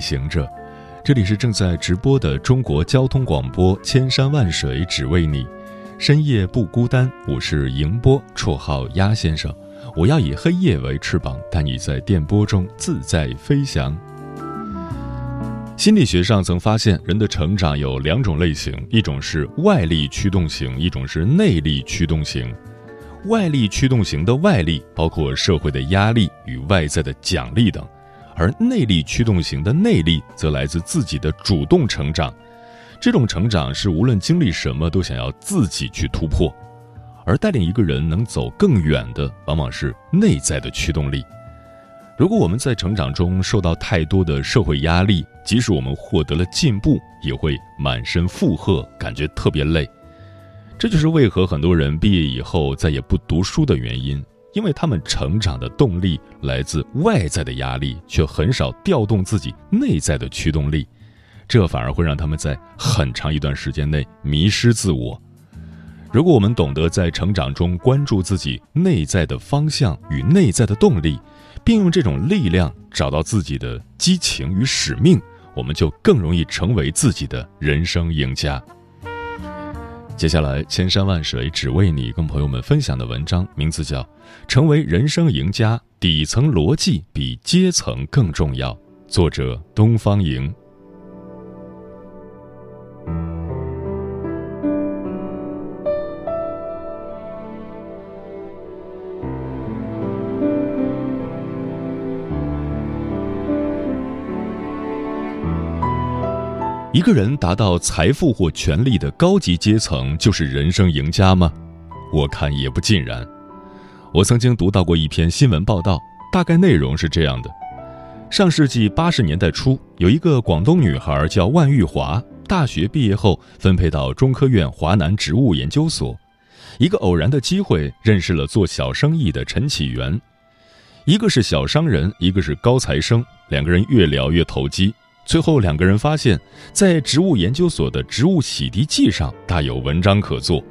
行者，这里是正在直播的中国交通广播，千山万水只为你，深夜不孤单。我是迎波，绰号鸭先生。我要以黑夜为翅膀，带你在电波中自在飞翔。心理学上曾发现，人的成长有两种类型，一种是外力驱动型，一种是内力驱动型。外力驱动型的外力包括社会的压力与外在的奖励等。而内力驱动型的内力则来自自己的主动成长，这种成长是无论经历什么都想要自己去突破，而带领一个人能走更远的，往往是内在的驱动力。如果我们在成长中受到太多的社会压力，即使我们获得了进步，也会满身负荷，感觉特别累。这就是为何很多人毕业以后再也不读书的原因。因为他们成长的动力来自外在的压力，却很少调动自己内在的驱动力，这反而会让他们在很长一段时间内迷失自我。如果我们懂得在成长中关注自己内在的方向与内在的动力，并用这种力量找到自己的激情与使命，我们就更容易成为自己的人生赢家。接下来，千山万水只为你，跟朋友们分享的文章名字叫《成为人生赢家，底层逻辑比阶层更重要》，作者东方莹。一个人达到财富或权力的高级阶层，就是人生赢家吗？我看也不尽然。我曾经读到过一篇新闻报道，大概内容是这样的：上世纪八十年代初，有一个广东女孩叫万玉华，大学毕业后分配到中科院华南植物研究所。一个偶然的机会，认识了做小生意的陈启元。一个是小商人，一个是高材生，两个人越聊越投机。最后，两个人发现，在植物研究所的植物洗涤剂上大有文章可做。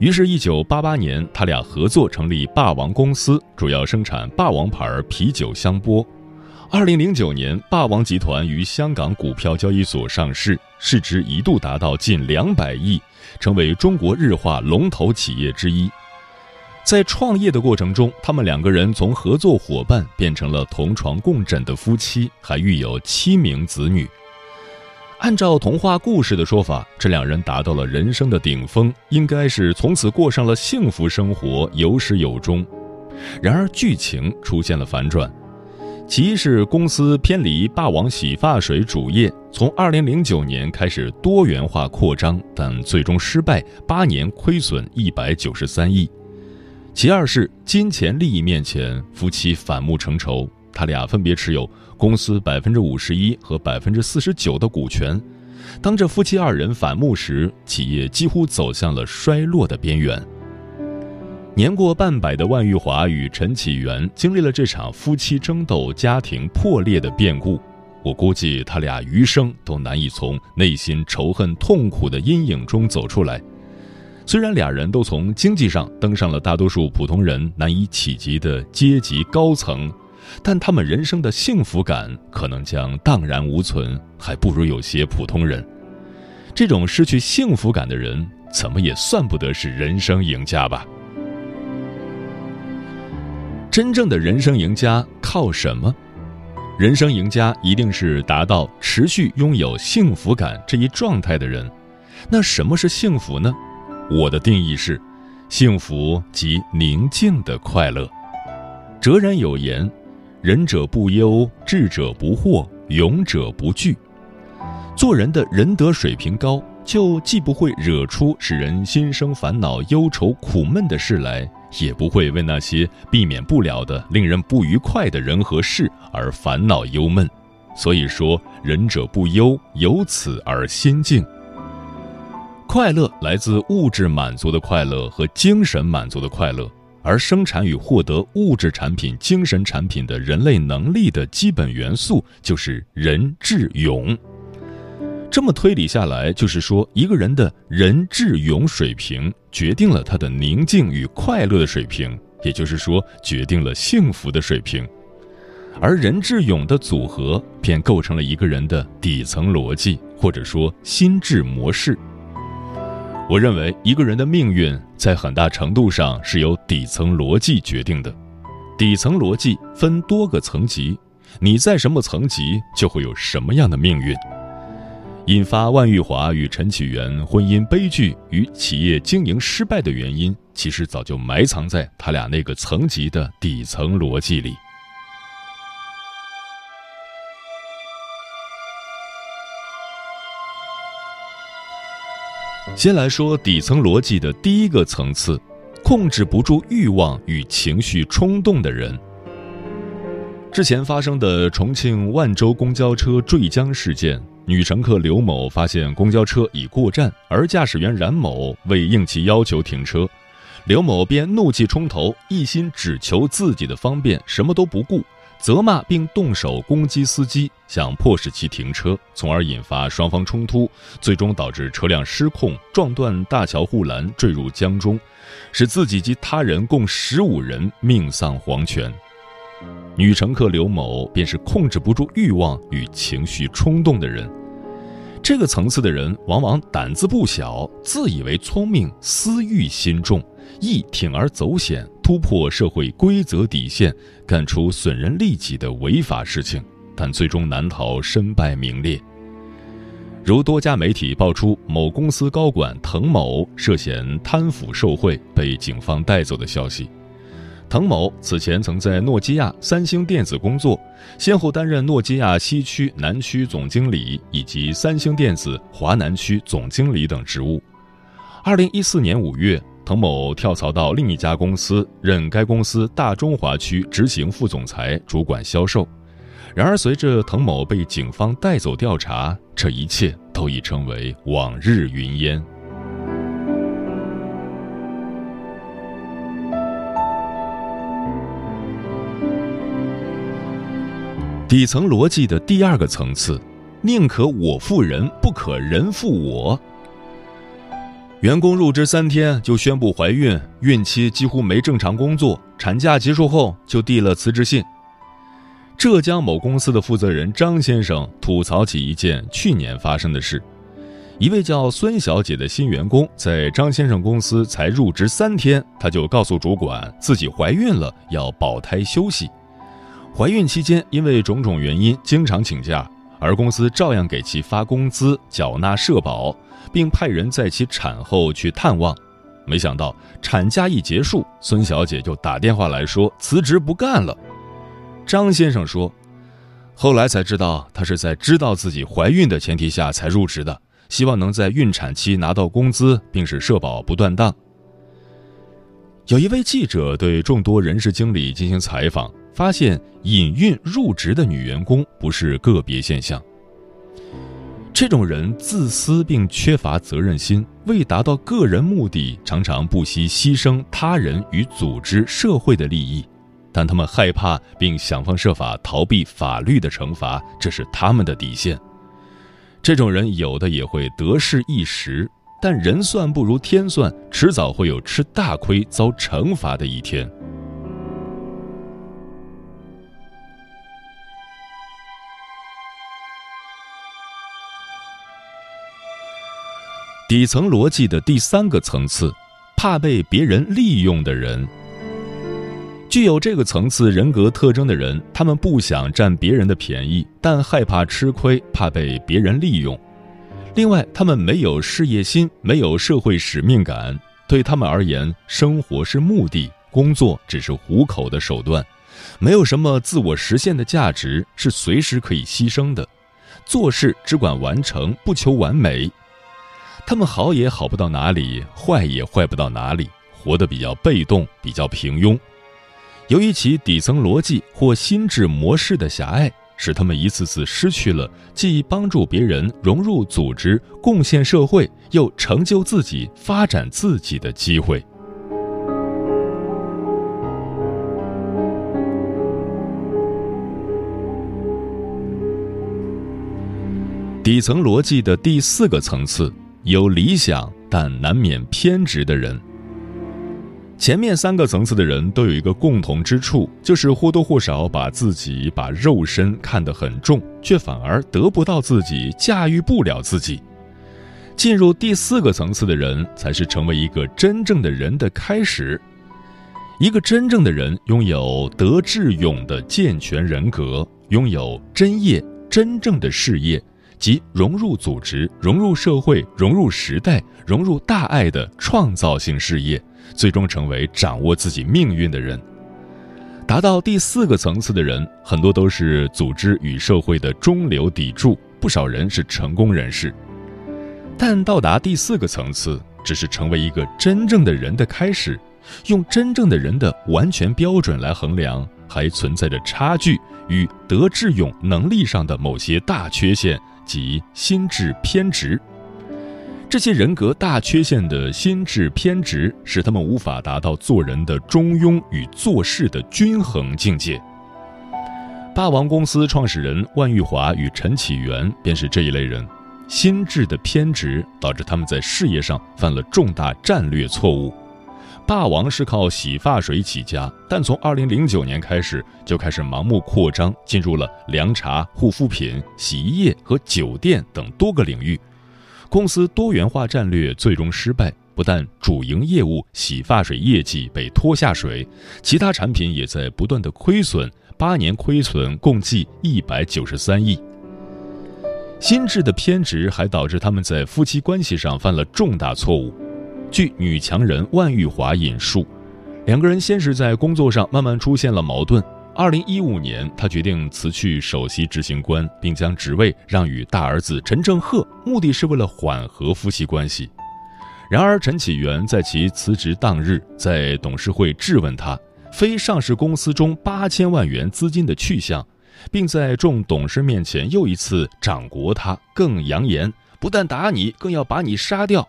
于是，一九八八年，他俩合作成立霸王公司，主要生产霸王牌啤酒香波。二零零九年，霸王集团于香港股票交易所上市，市值一度达到近两百亿，成为中国日化龙头企业之一。在创业的过程中，他们两个人从合作伙伴变成了同床共枕的夫妻，还育有七名子女。按照童话故事的说法，这两人达到了人生的顶峰，应该是从此过上了幸福生活，有始有终。然而，剧情出现了反转，其一是公司偏离霸王洗发水主业，从2009年开始多元化扩张，但最终失败，八年亏损193亿。其二是金钱利益面前，夫妻反目成仇。他俩分别持有公司百分之五十一和百分之四十九的股权。当这夫妻二人反目时，企业几乎走向了衰落的边缘。年过半百的万玉华与陈启元经历了这场夫妻争斗、家庭破裂的变故。我估计他俩余生都难以从内心仇恨、痛苦的阴影中走出来。虽然俩人都从经济上登上了大多数普通人难以企及的阶级高层，但他们人生的幸福感可能将荡然无存，还不如有些普通人。这种失去幸福感的人，怎么也算不得是人生赢家吧？真正的人生赢家靠什么？人生赢家一定是达到持续拥有幸福感这一状态的人。那什么是幸福呢？我的定义是，幸福即宁静的快乐。哲人有言：“仁者不忧，智者不惑，勇者不惧。”做人的仁德水平高，就既不会惹出使人心生烦恼、忧愁、苦闷的事来，也不会为那些避免不了的、令人不愉快的人和事而烦恼忧闷。所以说，仁者不忧，由此而心静。快乐来自物质满足的快乐和精神满足的快乐，而生产与获得物质产品、精神产品的人类能力的基本元素就是仁、智、勇。这么推理下来，就是说，一个人的仁、智、勇水平决定了他的宁静与快乐的水平，也就是说，决定了幸福的水平。而仁、智、勇的组合，便构成了一个人的底层逻辑，或者说心智模式。我认为，一个人的命运在很大程度上是由底层逻辑决定的。底层逻辑分多个层级，你在什么层级，就会有什么样的命运。引发万玉华与陈启源婚姻悲剧与企业经营失败的原因，其实早就埋藏在他俩那个层级的底层逻辑里。先来说底层逻辑的第一个层次：控制不住欲望与情绪冲动的人。之前发生的重庆万州公交车坠江事件。女乘客刘某发现公交车已过站，而驾驶员冉某未应其要求停车，刘某便怒气冲头，一心只求自己的方便，什么都不顾，责骂并动手攻击司机，想迫使其停车，从而引发双方冲突，最终导致车辆失控撞断大桥护栏，坠入江中，使自己及他人共十五人命丧黄泉。女乘客刘某便是控制不住欲望与情绪冲动的人。这个层次的人往往胆子不小，自以为聪明，私欲心重，易铤而走险，突破社会规则底线，干出损人利己的违法事情，但最终难逃身败名裂。如多家媒体爆出某公司高管滕某涉嫌贪腐受贿被警方带走的消息。滕某此前曾在诺基亚、三星电子工作，先后担任诺基亚西区、南区总经理以及三星电子华南区总经理等职务。二零一四年五月，滕某跳槽到另一家公司，任该公司大中华区执行副总裁，主管销售。然而，随着滕某被警方带走调查，这一切都已成为往日云烟。底层逻辑的第二个层次，宁可我负人，不可人负我。员工入职三天就宣布怀孕，孕期几乎没正常工作，产假结束后就递了辞职信。浙江某公司的负责人张先生吐槽起一件去年发生的事：一位叫孙小姐的新员工在张先生公司才入职三天，她就告诉主管自己怀孕了，要保胎休息。怀孕期间，因为种种原因经常请假，而公司照样给其发工资、缴纳社保，并派人在其产后去探望。没想到产假一结束，孙小姐就打电话来说辞职不干了。张先生说，后来才知道她是在知道自己怀孕的前提下才入职的，希望能在孕产期拿到工资，并使社保不断档。有一位记者对众多人事经理进行采访。发现隐孕入职的女员工不是个别现象。这种人自私并缺乏责任心，为达到个人目的，常常不惜牺牲他人与组织、社会的利益。但他们害怕并想方设法逃避法律的惩罚，这是他们的底线。这种人有的也会得势一时，但人算不如天算，迟早会有吃大亏、遭惩罚的一天。底层逻辑的第三个层次，怕被别人利用的人，具有这个层次人格特征的人，他们不想占别人的便宜，但害怕吃亏，怕被别人利用。另外，他们没有事业心，没有社会使命感。对他们而言，生活是目的，工作只是糊口的手段，没有什么自我实现的价值，是随时可以牺牲的。做事只管完成，不求完美。他们好也好不到哪里，坏也坏不到哪里，活得比较被动，比较平庸。由于其底层逻辑或心智模式的狭隘，使他们一次次失去了既帮助别人融入组织、贡献社会，又成就自己、发展自己的机会。底层逻辑的第四个层次，有理想但难免偏执的人。前面三个层次的人都有一个共同之处，就是或多或少把自己、把肉身看得很重，却反而得不到自己，驾驭不了自己。进入第四个层次的人，才是成为一个真正的人的开始。一个真正的人，拥有德智勇的健全人格，拥有真业、真正的事业。即融入组织、融入社会、融入时代、融入大爱的创造性事业，最终成为掌握自己命运的人。达到第四个层次的人，很多都是组织与社会的中流砥柱，不少人是成功人士。但到达第四个层次，只是成为一个真正的人的开始。用真正的人的完全标准来衡量，还存在着差距与德智勇能力上的某些大缺陷。即心智偏执，这些人格大缺陷的心智偏执，使他们无法达到做人的中庸与做事的均衡境界。霸王公司创始人万玉华与陈启源便是这一类人，心智的偏执导致他们在事业上犯了重大战略错误。霸王是靠洗发水起家，但从二零零九年开始就开始盲目扩张，进入了凉茶、护肤品、洗衣液和酒店等多个领域。公司多元化战略最终失败，不但主营业务洗发水业绩被拖下水，其他产品也在不断的亏损，八年亏损共计一百九十三亿。心智的偏执还导致他们在夫妻关系上犯了重大错误。据女强人万玉华引述，两个人先是在工作上慢慢出现了矛盾。二零一五年，她决定辞去首席执行官，并将职位让与大儿子陈正赫，目的是为了缓和夫妻关系。然而，陈启源在其辞职当日，在董事会质问他非上市公司中八千万元资金的去向，并在众董事面前又一次掌掴他，更扬言不但打你，更要把你杀掉。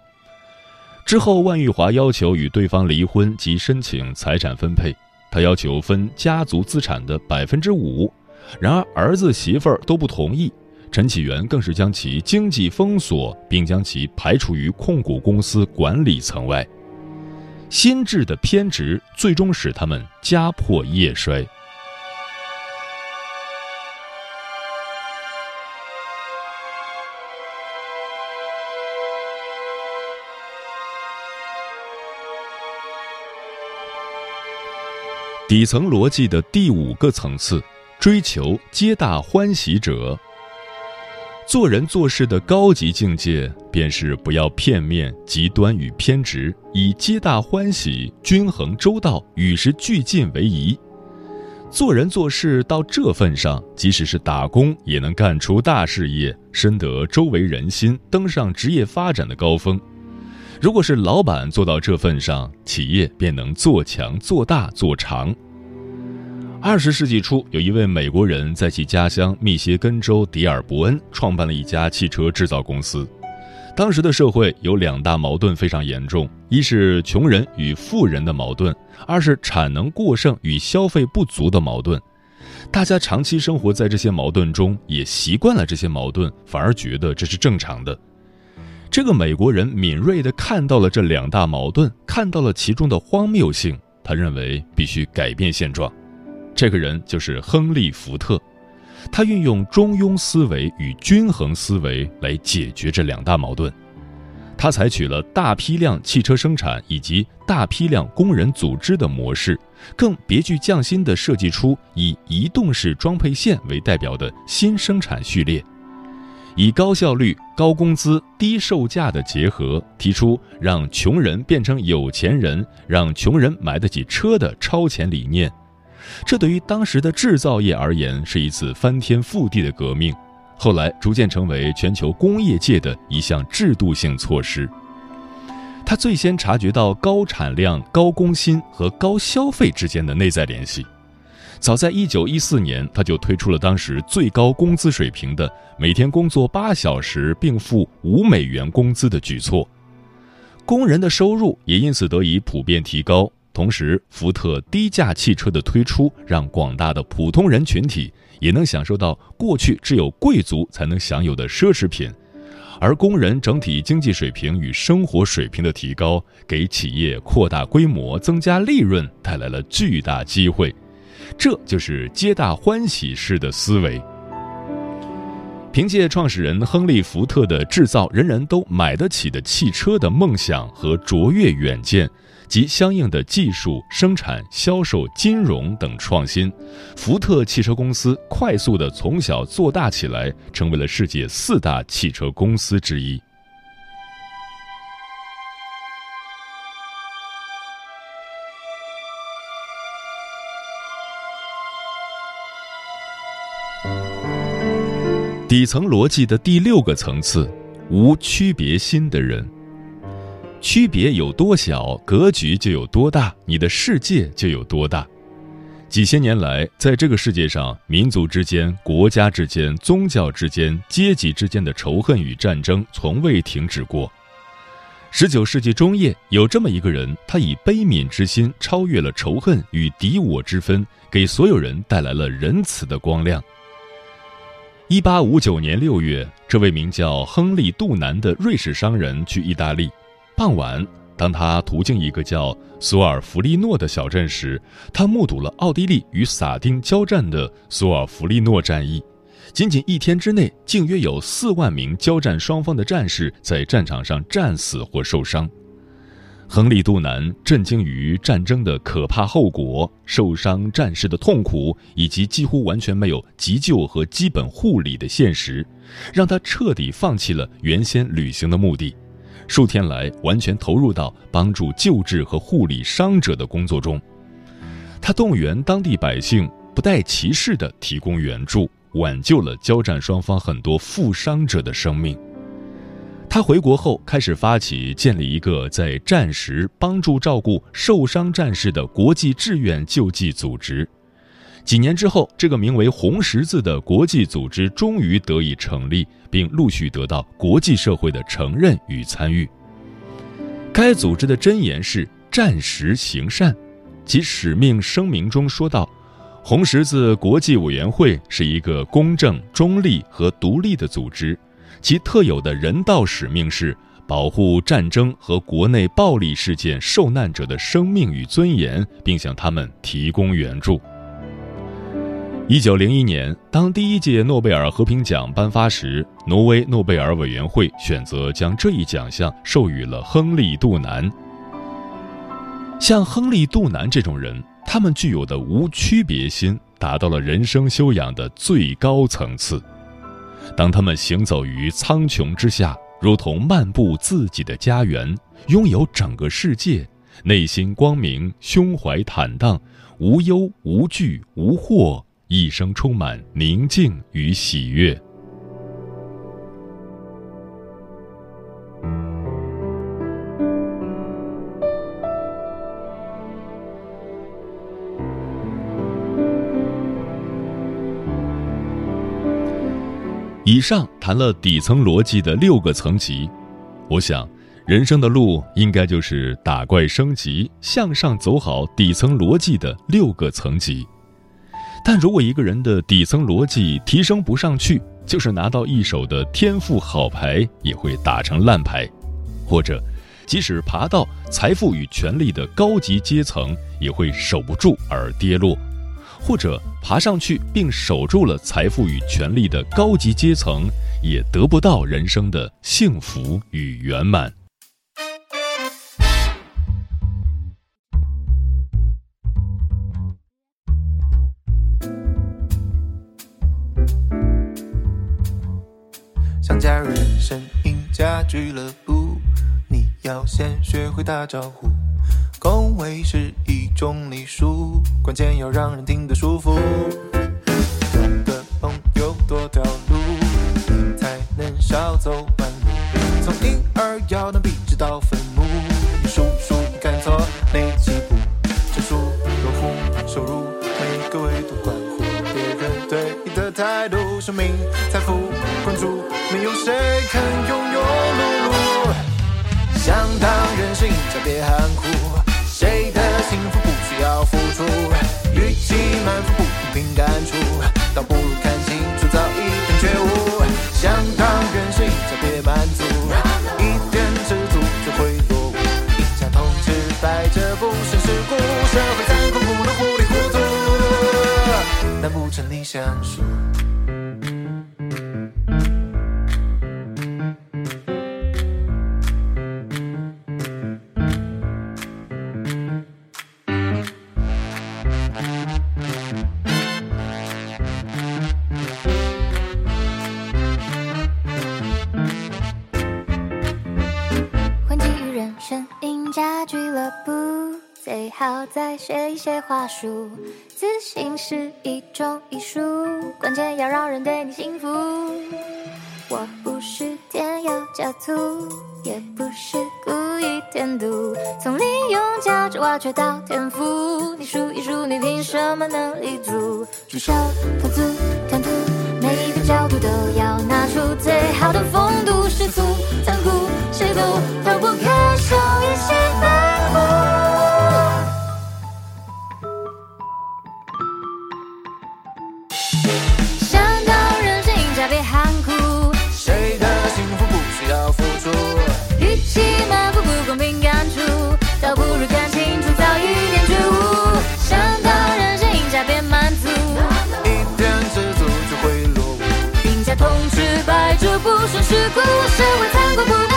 之后，万玉华要求与对方离婚及申请财产分配，他要求分家族资产的百分之五，然而儿子媳妇儿都不同意，陈启源更是将其经济封锁，并将其排除于控股公司管理层外。心智的偏执最终使他们家破业衰。底层逻辑的第五个层次，追求皆大欢喜者。做人做事的高级境界，便是不要片面、极端与偏执，以皆大欢喜、均衡周到、与时俱进为宜。做人做事到这份上，即使是打工，也能干出大事业，深得周围人心，登上职业发展的高峰。如果是老板做到这份上，企业便能做强、做大、做长。二十世纪初，有一位美国人在其家乡密歇根州迪尔伯恩创办了一家汽车制造公司。当时的社会有两大矛盾非常严重：一是穷人与富人的矛盾，二是产能过剩与消费不足的矛盾。大家长期生活在这些矛盾中，也习惯了这些矛盾，反而觉得这是正常的。这个美国人敏锐地看到了这两大矛盾，看到了其中的荒谬性。他认为必须改变现状。这个人就是亨利·福特，他运用中庸思维与均衡思维来解决这两大矛盾。他采取了大批量汽车生产以及大批量工人组织的模式，更别具匠心地设计出以移动式装配线为代表的新生产序列。以高效率、高工资、低售价的结合，提出让穷人变成有钱人、让穷人买得起车的超前理念，这对于当时的制造业而言是一次翻天覆地的革命。后来逐渐成为全球工业界的一项制度性措施。他最先察觉到高产量、高工薪和高消费之间的内在联系。早在1914年，他就推出了当时最高工资水平的每天工作八小时并付五美元工资的举措，工人的收入也因此得以普遍提高。同时，福特低价汽车的推出，让广大的普通人群体也能享受到过去只有贵族才能享有的奢侈品。而工人整体经济水平与生活水平的提高，给企业扩大规模、增加利润带来了巨大机会，这就是皆大欢喜式的思维。凭借创始人亨利·福特的制造人人都买得起的汽车的梦想和卓越远见。及相应的技术、生产、销售、金融等创新，福特汽车公司快速的从小做大起来，成为了世界四大汽车公司之一。底层逻辑的第六个层次：无区别心的人。区别有多小，格局就有多大，你的世界就有多大。几千年来，在这个世界上，民族之间、国家之间、宗教之间、阶级之间的仇恨与战争从未停止过。十九世纪中叶，有这么一个人，他以悲悯之心超越了仇恨与敌我之分，给所有人带来了仁慈的光亮。一八五九年六月，这位名叫亨利·杜南的瑞士商人去意大利。傍晚，当他途经一个叫索尔弗利诺的小镇时，他目睹了奥地利与撒丁交战的索尔弗利诺战役。仅仅一天之内，竟约有四万名交战双方的战士在战场上战死或受伤。亨利·杜南震惊于战争的可怕后果、受伤战士的痛苦以及几乎完全没有急救和基本护理的现实，让他彻底放弃了原先旅行的目的。数天来，完全投入到帮助救治和护理伤者的工作中。他动员当地百姓，不带歧视地提供援助，挽救了交战双方很多负伤者的生命。他回国后，开始发起建立一个在战时帮助照顾受伤战士的国际志愿救济组织。几年之后，这个名为“红十字”的国际组织终于得以成立，并陆续得到国际社会的承认与参与。该组织的箴言是“战时行善”，其使命声明中说道：“红十字国际委员会是一个公正、中立和独立的组织，其特有的人道使命是保护战争和国内暴力事件受难者的生命与尊严，并向他们提供援助。”一九零一年，当第一届诺贝尔和平奖颁发时，挪威诺贝尔委员会选择将这一奖项授予了亨利·杜南。像亨利·杜南这种人，他们具有的无区别心，达到了人生修养的最高层次。当他们行走于苍穹之下，如同漫步自己的家园，拥有整个世界，内心光明，胸怀坦荡，无忧无惧无惑。一生充满宁静与喜悦。以上谈了底层逻辑的六个层级，我想，人生的路应该就是打怪升级，向上走好底层逻辑的六个层级。但如果一个人的底层逻辑提升不上去，就是拿到一手的天赋好牌也会打成烂牌，或者，即使爬到财富与权力的高级阶层，也会守不住而跌落，或者爬上去并守住了财富与权力的高级阶层，也得不到人生的幸福与圆满。想加入人生赢家俱乐部，你要先学会打招呼。恭维是一穷里数，关键要让人听得舒服。我的朋友多条路，才能少走弯路。从婴儿摇到笔直到坟墓，你数数看错哪几步？成熟、落户、收入，每个维度关乎别人对你的态度。生命、财富、关注，没有谁肯庸庸碌碌。想当任性，就别含糊。满腹不平感触，倒不如看清楚，早一点觉悟。想当任性，就别满足，一点知足就会落伍。一家同吃百折不胜世故，社会残酷不能糊里糊涂，难不成你想输？些话术。自信是一种艺术，关键要让人对你幸福。我不是添油加醋，也不是故意添堵，从利用价值挖掘到天赋。你数一数，你凭什么能立足？举手投足谈吐，每一个角度都要拿出最好的风度，世俗残酷，谁都逃不开受一些故，社会残酷不